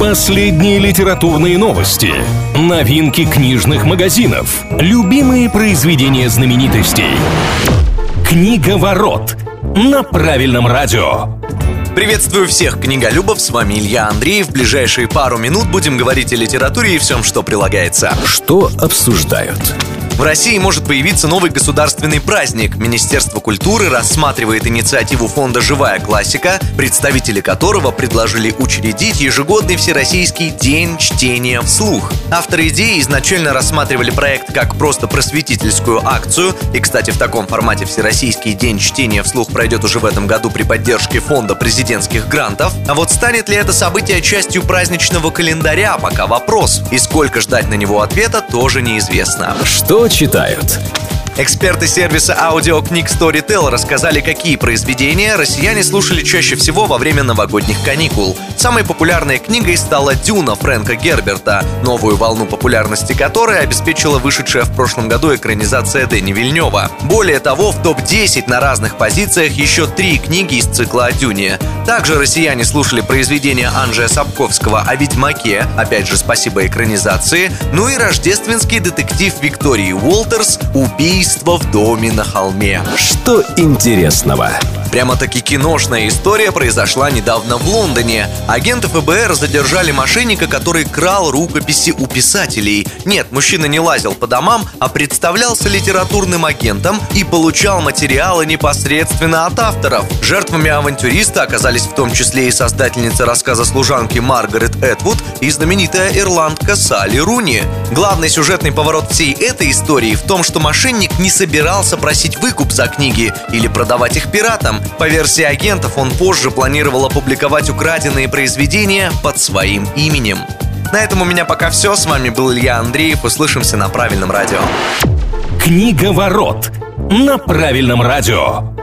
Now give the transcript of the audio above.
Последние литературные новости, новинки книжных магазинов, любимые произведения знаменитостей. Книга ворот на правильном радио. Приветствую всех книголюбов, с вами Илья Андреев. В ближайшие пару минут будем говорить о литературе и всем, что прилагается. Что обсуждают? В России может появиться новый государственный праздник. Министерство культуры рассматривает инициативу фонда «Живая классика», представители которого предложили учредить ежегодный Всероссийский день чтения вслух. Авторы идеи изначально рассматривали проект как просто просветительскую акцию, и, кстати, в таком формате Всероссийский день чтения вслух пройдет уже в этом году при поддержке фонда президентских грантов. А вот станет ли это событие частью праздничного календаря, пока вопрос. И сколько ждать на него ответа, тоже неизвестно. Что читают? Эксперты сервиса аудиокниг Storytel рассказали, какие произведения россияне слушали чаще всего во время новогодних каникул. Самой популярной книгой стала «Дюна» Фрэнка Герберта, новую волну популярности которой обеспечила вышедшая в прошлом году экранизация Дэни Вильнева. Более того, в топ-10 на разных позициях еще три книги из цикла о Дюне. Также россияне слушали произведения Анжея Сапковского о Ведьмаке, опять же спасибо экранизации, ну и рождественский детектив Виктории Уолтерс «Убийство в доме на холме». Что интересного? Прямо-таки киношная история произошла недавно в Лондоне. Агенты ФБР задержали мошенника, который крал рукописи у писателей. Нет, мужчина не лазил по домам, а представлялся литературным агентом и получал материалы непосредственно от авторов. Жертвами авантюриста оказались в том числе и создательница рассказа служанки Маргарет Эдвуд и знаменитая ирландка Салли Руни. Главный сюжетный поворот всей этой истории в том, что мошенник не собирался просить выкуп за книги или продавать их пиратам. По версии агентов, он позже планировал опубликовать украденные произведения под своим именем. На этом у меня пока все. С вами был Илья Андреев. Услышимся на правильном радио. Книга ворот на правильном радио.